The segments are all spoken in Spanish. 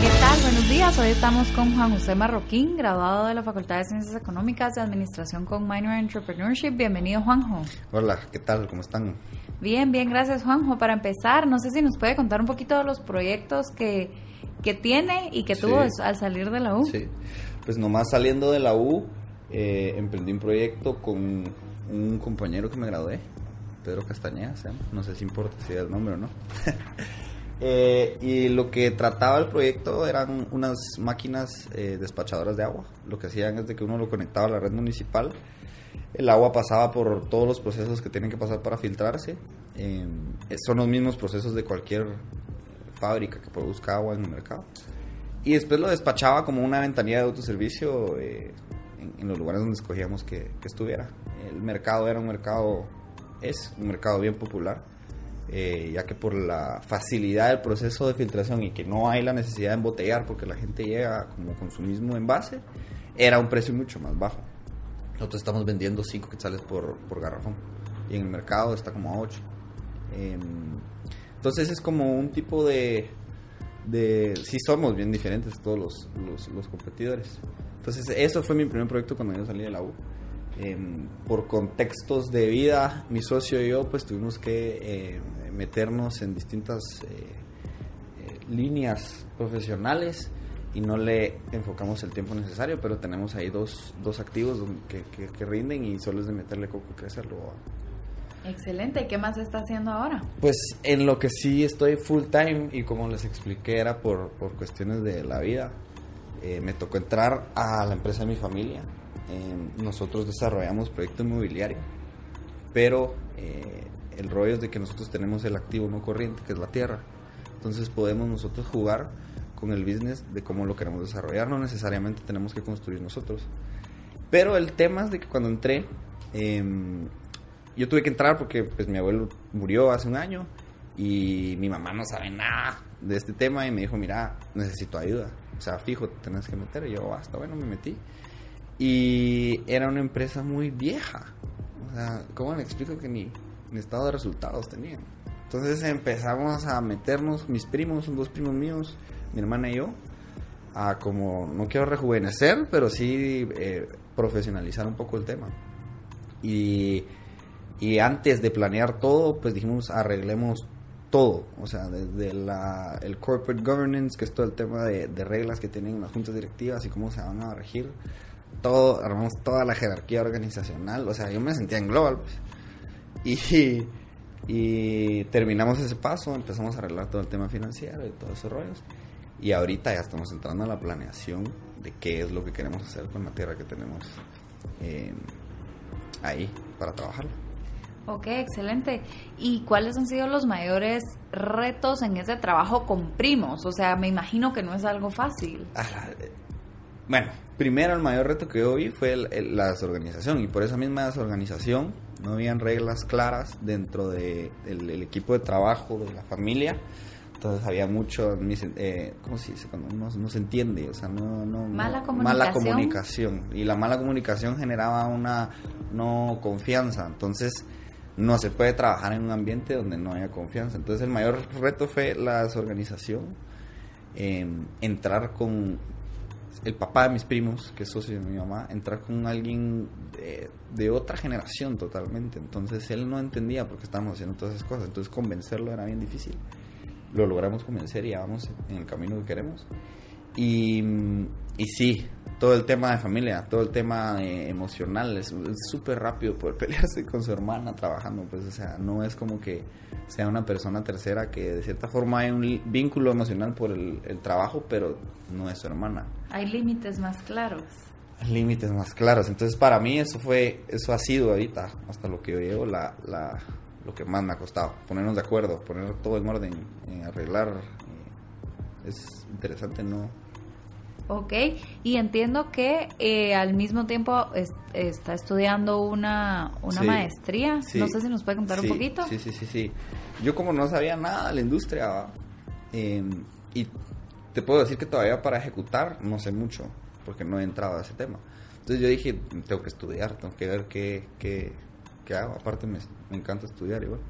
¿Qué tal? Buenos días. Hoy estamos con Juan José Marroquín, graduado de la Facultad de Ciencias Económicas y Administración con Minor Entrepreneurship. Bienvenido, Juanjo. Hola, ¿qué tal? ¿Cómo están? Bien, bien, gracias, Juanjo. Para empezar, no sé si nos puede contar un poquito de los proyectos que, que tiene y que tuvo al salir de la U. Sí, pues nomás saliendo de la U, eh, emprendí un proyecto con un compañero que me gradué, Pedro Castañeda, no sé si importa si es el nombre o no. Eh, y lo que trataba el proyecto eran unas máquinas eh, despachadoras de agua. Lo que hacían es de que uno lo conectaba a la red municipal. El agua pasaba por todos los procesos que tienen que pasar para filtrarse. Eh, son los mismos procesos de cualquier fábrica que produzca agua en el mercado. Y después lo despachaba como una ventanilla de autoservicio en, en, los lugares donde escogíamos que, que estuviera. El mercado era un mercado, es un mercado bien popular eh, ya que por la facilidad del proceso de filtración y que no hay la necesidad de embotellar porque la gente llega como con su mismo envase, era un precio mucho más bajo. Nosotros estamos vendiendo 5 quetzales por, por garrafón y en el mercado está como a 8. Em, entonces es como un tipo de, de... Sí somos bien diferentes todos los, los, los competidores. Entonces eso fue mi primer proyecto cuando yo salí de la U. Em, por contextos de vida, mi socio y yo pues tuvimos que eh, meternos en distintas eh, eh, líneas profesionales y no le enfocamos el tiempo necesario, pero tenemos ahí dos, dos activos que, que, rinden y solo es de meterle coco y crecerlo. Excelente, ¿y qué más está haciendo ahora? Pues en lo que sí estoy full time y como les expliqué era por, por cuestiones de la vida, me tocó entrar a la empresa de mi familia, nosotros desarrollamos proyecto inmobiliario, pero eh, el rollo es de que nosotros tenemos el activo no corriente, que es la tierra. Entonces podemos nosotros jugar con el business de cómo lo queremos desarrollar, no necesariamente tenemos que construir nosotros. Pero el tema es de que cuando entré, em, yo tuve que entrar porque pues mi abuelo murió hace un año y mi mamá no sabe nada de este tema y me dijo, mira, necesito ayuda. O sea, fijo, te tenés que meter. Y yo, hasta bueno, me metí. Y era una empresa muy vieja. O sea, ¿cómo le explico que ni, ni estado de resultados tenían? Entonces empezamos a meternos, mis primos, dos primos míos, mi hermana y yo, a como, no quiero rejuvenecer, pero sí eh, profesionalizar un poco el tema. Y, y antes de planear todo, pues dijimos, arreglemos todo, o sea, desde la, el corporate governance, que es todo el tema de, de reglas que tienen las juntas directivas y cómo se van a regir, todo, armamos toda la jerarquía organizacional, o sea, yo me sentía en global, pues. Y, y terminamos ese paso, empezamos a arreglar todo el tema financiero y todos esos rollos. Y ahorita ya estamos entrando a la planeación de qué es lo que queremos hacer con la tierra que tenemos eh, ahí para trabajarla. Ok, excelente. ¿Y cuáles han sido los mayores retos en ese trabajo con primos? O sea, me imagino que no es algo fácil. Ah, bueno, primero el mayor reto que yo vi fue la desorganización y por esa misma desorganización no habían reglas claras dentro del de equipo de trabajo de la familia. Entonces había mucho, eh, ¿cómo se dice? Cuando no, se entiende, o sea, no, no, mala, comunicación. mala comunicación. Y la mala comunicación generaba una no confianza. Entonces no se puede trabajar en un ambiente donde no haya confianza. Entonces el mayor reto fue la desorganización, eh, entrar con el papá de mis primos, que es socio de mi mamá, entrar con alguien de, otra generación totalmente. Entonces él no entendía por qué estábamos haciendo todas esas cosas. Entonces convencerlo era bien difícil. Lo logramos convencer y ya vamos en el camino que queremos. Y, y sí, todo el tema de familia, todo el tema eh, emocional, es súper rápido poder pelearse con su hermana trabajando, pues, o sea, no es como que sea una persona tercera que de cierta forma hay un vínculo emocional por el, trabajo, pero no es su hermana. Hay límites más claros. Límites más claros, entonces para mí eso fue, eso ha sido ahorita, hasta lo que yo llevo, la, la, lo que más me ha costado, ponernos de acuerdo, poner todo en orden, en arreglar, eh, es interesante, ¿no? Ok, y entiendo que eh, al mismo tiempo está estudiando una, una maestría. No sé si nos puede contar un poquito. Sí, sí, sí, sí. Yo como no sabía nada de la industria, em, y te puedo decir que todavía para ejecutar no sé mucho, porque no he entrado a ese tema. Entonces yo dije, tengo que estudiar, tengo que ver qué, qué, qué hago. Aparte me, me, encanta estudiar igual.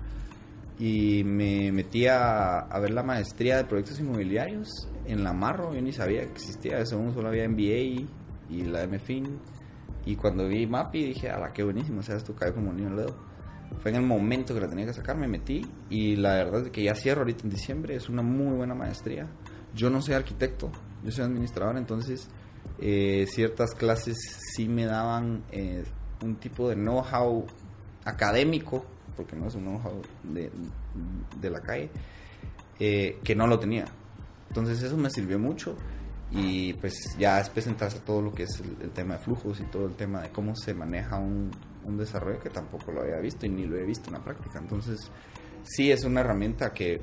Y me metí a, ver la maestría de proyectos inmobiliarios en la Marro. Yo ni sabía que existía eso, solo había MBA y la MFIN. Y cuando vi MAPI dije, ala, qué buenísimo, o sea, esto cae como niño al dedo. Fue en el momento que la tenía que sacar, me metí y la verdad es que ya cierro ahorita en diciembre, es una muy buena maestría. Yo no soy arquitecto, yo soy administrador, entonces eh, ciertas clases sí me daban eh, un tipo de know-how académico, porque no es un know-how de, de, la calle, eh, que no lo tenía. Entonces eso me sirvió mucho y pues ya después entrarse a todo lo que es el, tema de flujos y todo el tema de cómo se maneja un, un, desarrollo que tampoco lo había visto y ni lo he visto en la práctica. Entonces sí es una herramienta que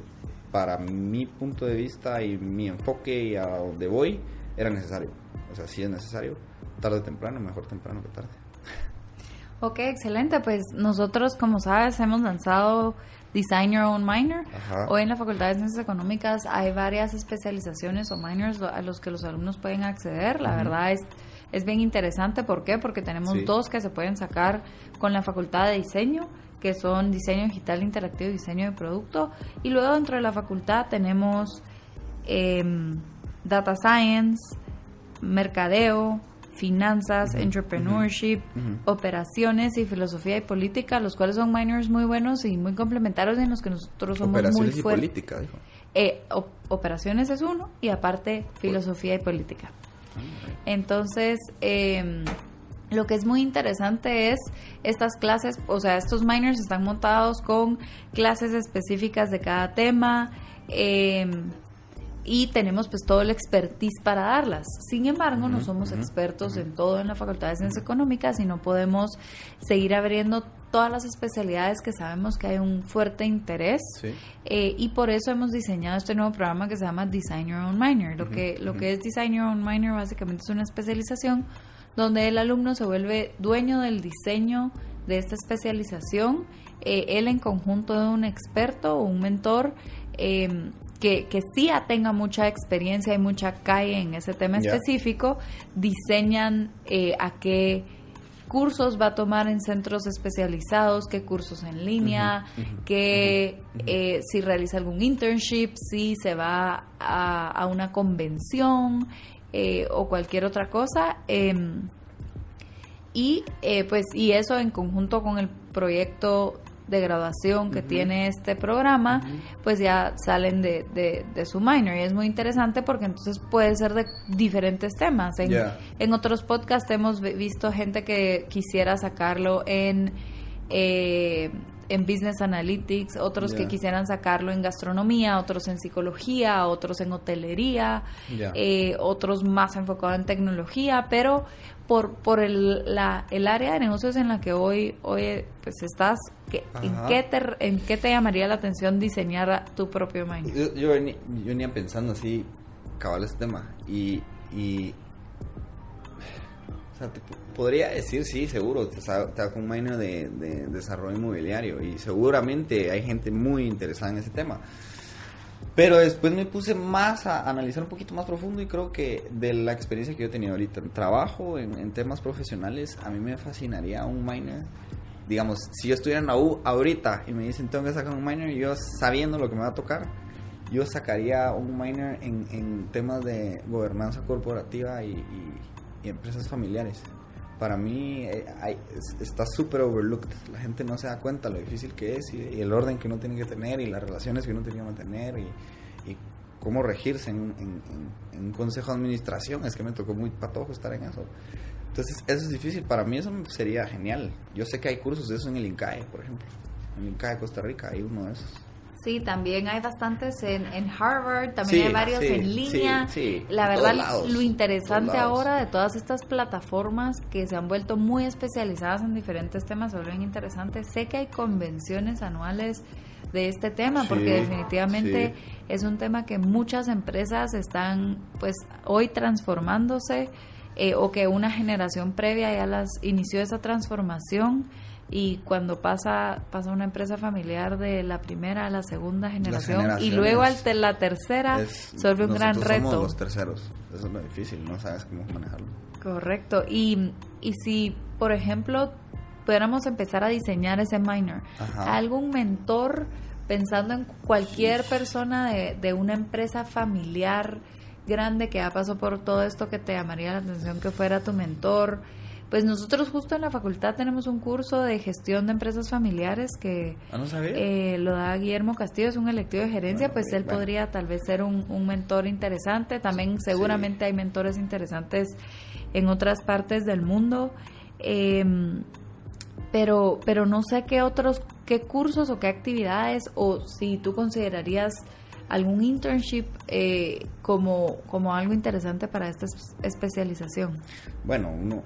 para mi punto de vista y mi enfoque y a donde voy era necesario. O sea, sí es necesario, tarde o temprano, mejor temprano que tarde. Ok, excelente. Pues nosotros, como sabes, hemos lanzado Design Your Own Minor. Hoy en la Facultad de Ciencias Económicas hay varias especializaciones o minors a los que los alumnos pueden acceder. La verdad es, es bien interesante. ¿Por qué? Porque tenemos dos que se pueden sacar con la Facultad de Diseño que son diseño digital interactivo y diseño de producto. Y luego dentro de la facultad tenemos em, data science, mercadeo, finanzas, entrepreneurship, operaciones y filosofía y política, los cuales son minors muy buenos y muy complementarios en los que nosotros somos muy fuertes. política, dijo. Eh, operaciones es uno y aparte filosofía y política. Ah, Entonces, eh, lo que es muy interesante es estas clases, o sea, estos minors están montados con clases específicas de cada tema. Eh, y tenemos pues todo el expertise para darlas. Sin embargo, no somos expertos en todo en la Facultad de Ciencias Económicas y no podemos seguir abriendo todas las especialidades que sabemos que hay un fuerte interés eh, y por eso hemos diseñado este nuevo programa que se llama Design Your Own Minor. Lo, que, lo que es Design Your Own Minor básicamente es una especialización donde el alumno se vuelve dueño del diseño de esta especialización, eh, él en conjunto de un experto o un mentor eh, que, que sí tenga mucha experiencia y mucha calle en ese tema específico, diseñan eh, a qué cursos va a tomar en centros especializados, qué cursos en línea, qué eh, si realiza algún internship, si se va a, una convención eh, o cualquier otra cosa. Em, y pues y eso en conjunto con el proyecto de graduación que tiene este programa, pues ya salen de, de, su minor. Y es muy interesante porque entonces puede ser de diferentes temas. En, en otros podcasts hemos visto gente que quisiera sacarlo en... Eh, en Business Analytics, otros que quisieran sacarlo en gastronomía, otros en psicología, otros en hotelería, eh, otros más enfocados en tecnología, pero por, por el, la, el área de negocios en la que hoy, hoy pues estás, ¿en, qué te, ¿en qué te llamaría la atención diseñar tu propio mind? Yo, venía, pensando así, cabal este tema, y, y o sea, te podría decir, sí, seguro, te con un minor de, de desarrollo inmobiliario, y seguramente hay gente muy interesada en ese tema. Pero después me puse más a analizar un poquito más profundo y creo que de la experiencia que yo he tenido ahorita en trabajo, en, temas profesionales, a mí me fascinaría un minor. Digamos, si yo estuviera en la U ahorita y me dicen tengo que sacar un minor, yo sabiendo lo que me va a tocar, yo sacaría un minor en, temas de gobernanza corporativa y empresas familiares para mí eh, está súper overlooked. La gente no se da cuenta lo difícil que es y, el orden que uno tiene que tener y las relaciones que uno tiene que mantener y, cómo regirse en, un consejo de administración. Es que me tocó muy patojo estar en eso. Entonces, eso es difícil. Para mí eso sería genial. Yo sé que hay cursos de eso en el INCAE, por ejemplo. En el INCAE de Costa Rica hay uno de esos. Sí, también hay bastantes en, en Harvard, también hay varios en línea. la verdad, lo interesante ahora de todas estas plataformas que se han vuelto muy especializadas en diferentes temas, se vuelven interesantes. Sé que hay convenciones anuales de este tema, porque definitivamente es un tema que muchas empresas están pues hoy transformándose eh, o que una generación previa ya las inició esa transformación y cuando pasa pasa una empresa familiar de la primera a la segunda generación y luego al la tercera un gran reto. Somos los terceros, eso es lo difícil, no sabes cómo manejarlo. Correcto, y, y si por ejemplo pudiéramos empezar a diseñar ese minor, algún mentor pensando en cualquier persona de, de una empresa familiar grande que ha pasado por todo esto que te llamaría la atención que fuera tu mentor, pues nosotros justo en la facultad tenemos un curso de gestión de empresas familiares que ah, eh, lo da Guillermo Castillo, es un electivo de gerencia, pues él podría tal vez ser un, mentor interesante. También seguramente hay mentores interesantes en otras partes del mundo. Em, pero, pero no sé qué otros, qué cursos o qué actividades, o si tú considerarías algún internship eh, como, como algo interesante para esta especialización. Bueno, uno,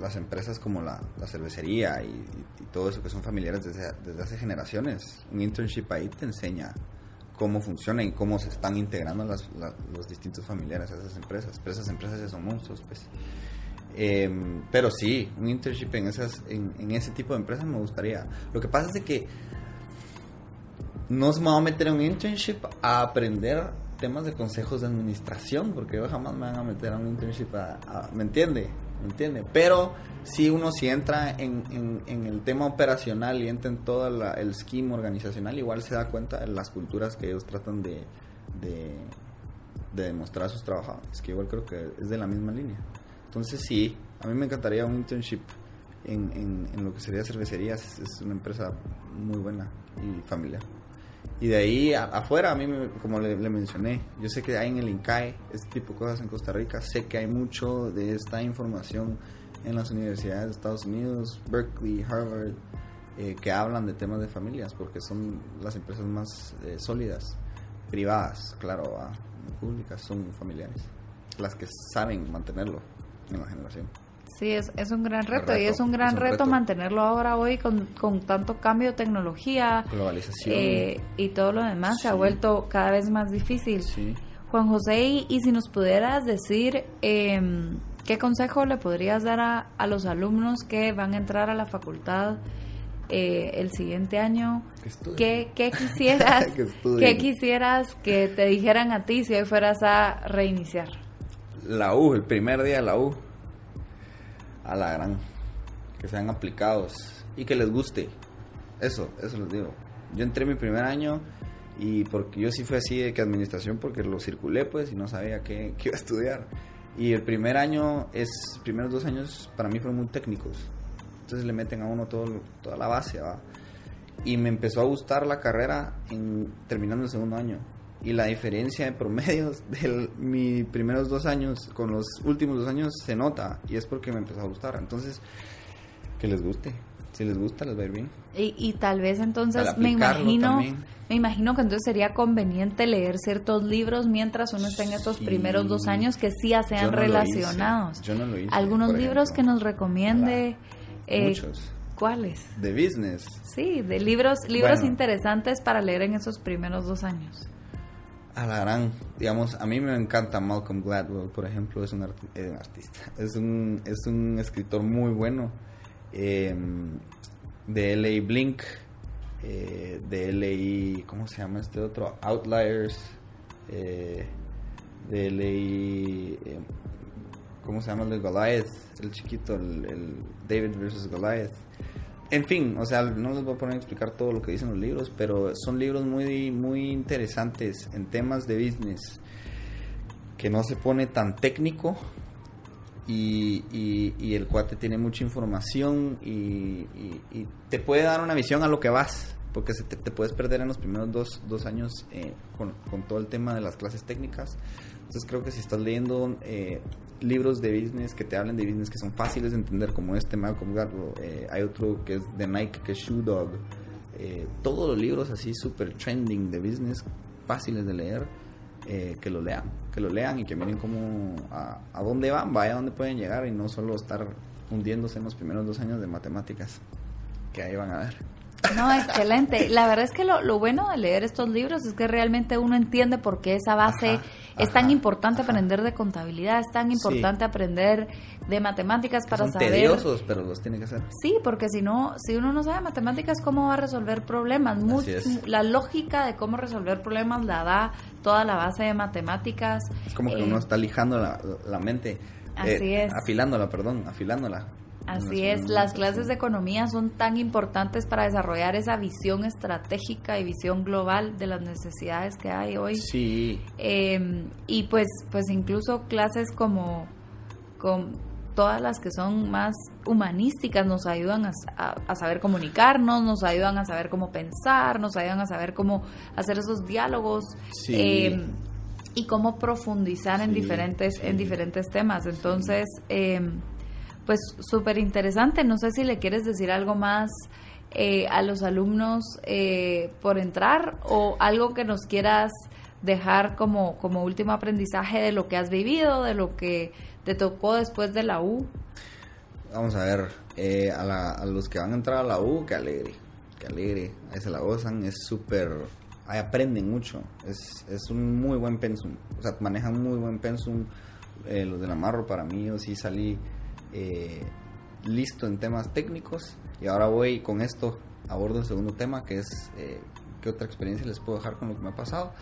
las empresas como la, cervecería y, todo eso que son familiares desde, desde, hace generaciones, un internship ahí te enseña cómo funciona y cómo se están integrando las, los distintos familiares a esas empresas. Pero esas empresas ya son monstruos, pues. Em, pero sí, un internship en, esas, en, ese tipo de empresas me gustaría. Lo que pasa es que no se me va a meter un internship a aprender temas de consejos de administración, porque jamás me van a meter a un internship a ¿me entiende? ¿Me entiende? Pero si uno si entra en, en, el tema operacional y entra en todo el scheme organizacional, igual se da cuenta de las culturas que ellos tratan de, de, demostrar a sus trabajadores, que igual creo que es de la misma línea. Entonces sí, a mí me encantaría un internship en, en, lo que sería cervecerías, es, una empresa muy buena y familiar. Y de ahí afuera, a mí, como le, mencioné, yo sé que hay en el INCAE este tipo de cosas en Costa Rica, sé que hay mucho de esta información en las universidades de Estados Unidos, Berkeley, Harvard, eh, que hablan de temas de familias, porque son las empresas más eh, sólidas, privadas, claro, públicas, son familiares, las que saben mantenerlo en la generación. Sí, es, es un gran reto, y es un gran reto, mantenerlo ahora hoy con, con tanto cambio de tecnología globalización. eh, y todo lo demás se ha vuelto cada vez más difícil. Juan José, y si nos pudieras decir em, qué consejo le podrías dar a, a, los alumnos que van a entrar a la facultad eh, el siguiente año, ¿qué, qué quisieras, ¿qué quisieras que te dijeran a ti si hoy fueras a reiniciar? La U, el primer día de la U a la gran. Que sean aplicados y que les guste. Eso, eso les digo. Yo entré mi primer año y porque yo sí fui así de que administración porque lo circulé pues y no sabía qué, qué iba a estudiar. Y el primer año, es primeros dos años para mí fueron muy técnicos. Entonces le meten a uno todo, toda la base. Y me empezó a gustar la carrera en, terminando el segundo año y la diferencia de promedios de mis primeros dos años con los últimos dos años se nota y es porque me empezó a gustar. Entonces, que les guste. Si les gusta, les va a ir bien. Y, y tal vez entonces me imagino, me imagino que entonces sería conveniente leer ciertos libros mientras uno está en estos primeros dos años que sí sean relacionados. Yo no lo hice. Algunos libros que nos recomiende. Eh, Muchos. ¿Cuáles? De business. Sí, de libros, libros interesantes para leer en esos primeros dos años a la gran, digamos, a mí me encanta Malcolm Gladwell, por ejemplo, es un, eh, artista, es un, es un escritor muy bueno, em, de LA Blink, eh, de LA, ¿cómo se llama este otro? Outliers, eh, de LA, em, ¿cómo se llama el Goliath? El chiquito, el David versus Goliath en fin, o sea, no les voy a poner a explicar todo lo que dicen los libros, pero son libros muy, muy interesantes en temas de business, que no se pone tan técnico y, y, el cuate tiene mucha información y, te puede dar una visión a lo que vas, porque se te, puedes perder en los primeros dos, dos años eh, con, todo el tema de las clases técnicas. Entonces creo que si estás leyendo eh, libros de business que te hablen de business que son fáciles de entender, como este Malcolm Gladwell. Eh, hay otro que es de Nike, que es Shoe Dog. Eh, todos los libros así super trending de business, fáciles de leer, eh, que lo lean. Que lo lean y que miren cómo, a, a dónde van, vaya a dónde pueden llegar y no solo estar hundiéndose en los primeros dos años de matemáticas, que ahí van a ver. No, excelente. La verdad es que lo, lo, bueno de leer estos libros es que realmente uno entiende por qué esa base es tan importante aprender de contabilidad, es tan importante aprender de matemáticas para son saber. tediosos, pero los tiene que hacer. Sí, porque si no, si uno no sabe matemáticas, ¿cómo va a resolver problemas? la lógica de cómo resolver problemas la da toda la base de matemáticas. Es como que uno eh, está lijando la, la mente. Así eh, es. Afilándola, perdón, afilándola. Así es, las clases de economía son tan importantes para desarrollar esa visión estratégica y visión global de las necesidades que hay hoy. Sí. Em, y pues, pues incluso clases como, con todas las que son más humanísticas nos ayudan a, saber comunicarnos, nos ayudan a saber cómo pensar, nos ayudan a saber cómo hacer esos diálogos. Em, y cómo profundizar en diferentes en diferentes temas entonces eh, pues súper interesante. No sé si le quieres decir algo más eh, a los alumnos eh, por entrar o algo que nos quieras dejar como, como último aprendizaje de lo que has vivido, de lo que te tocó después de la U. Vamos a ver, eh, a, los que van a entrar a la U, que alegre, que alegre, ahí se la gozan, es súper, ahí aprenden mucho, es, es un muy buen pensum, o sea, manejan muy buen pensum, los del Amarro para mí, yo sí salí eh, listo en temas técnicos y ahora voy con esto abordo el segundo tema que es eh, qué otra experiencia les puedo dejar con lo que me ha pasado.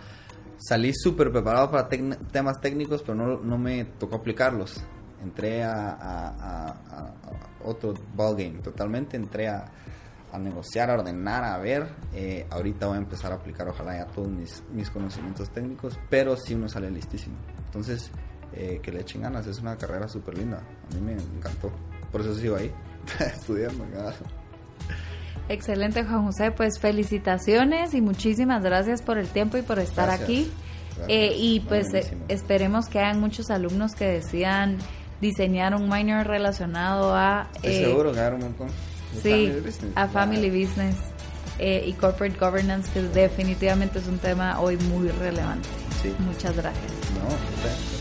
Salí súper preparado para temas técnicos, pero no, no, me tocó aplicarlos. Entré a, a, otro ballgame totalmente, entré a, negociar, a ordenar, a ver. Eh, ahorita voy a empezar a aplicar, ojalá ya todos mis, mis conocimientos técnicos, pero si uno sale listísimo. Entonces, eh, que le echen ganas. Es una carrera súper linda. A mí me encantó. Por eso sigo ahí, estudiando. Excelente, Juan José. Pues felicitaciones y muchísimas gracias por el tiempo y por estar aquí. Eh, y pues eh, esperemos que hayan muchos alumnos que decidan diseñar un minor relacionado a... seguro que un montón. Sí, a Family Business y Corporate Governance, que definitivamente es un tema hoy muy relevante. Muchas gracias. No,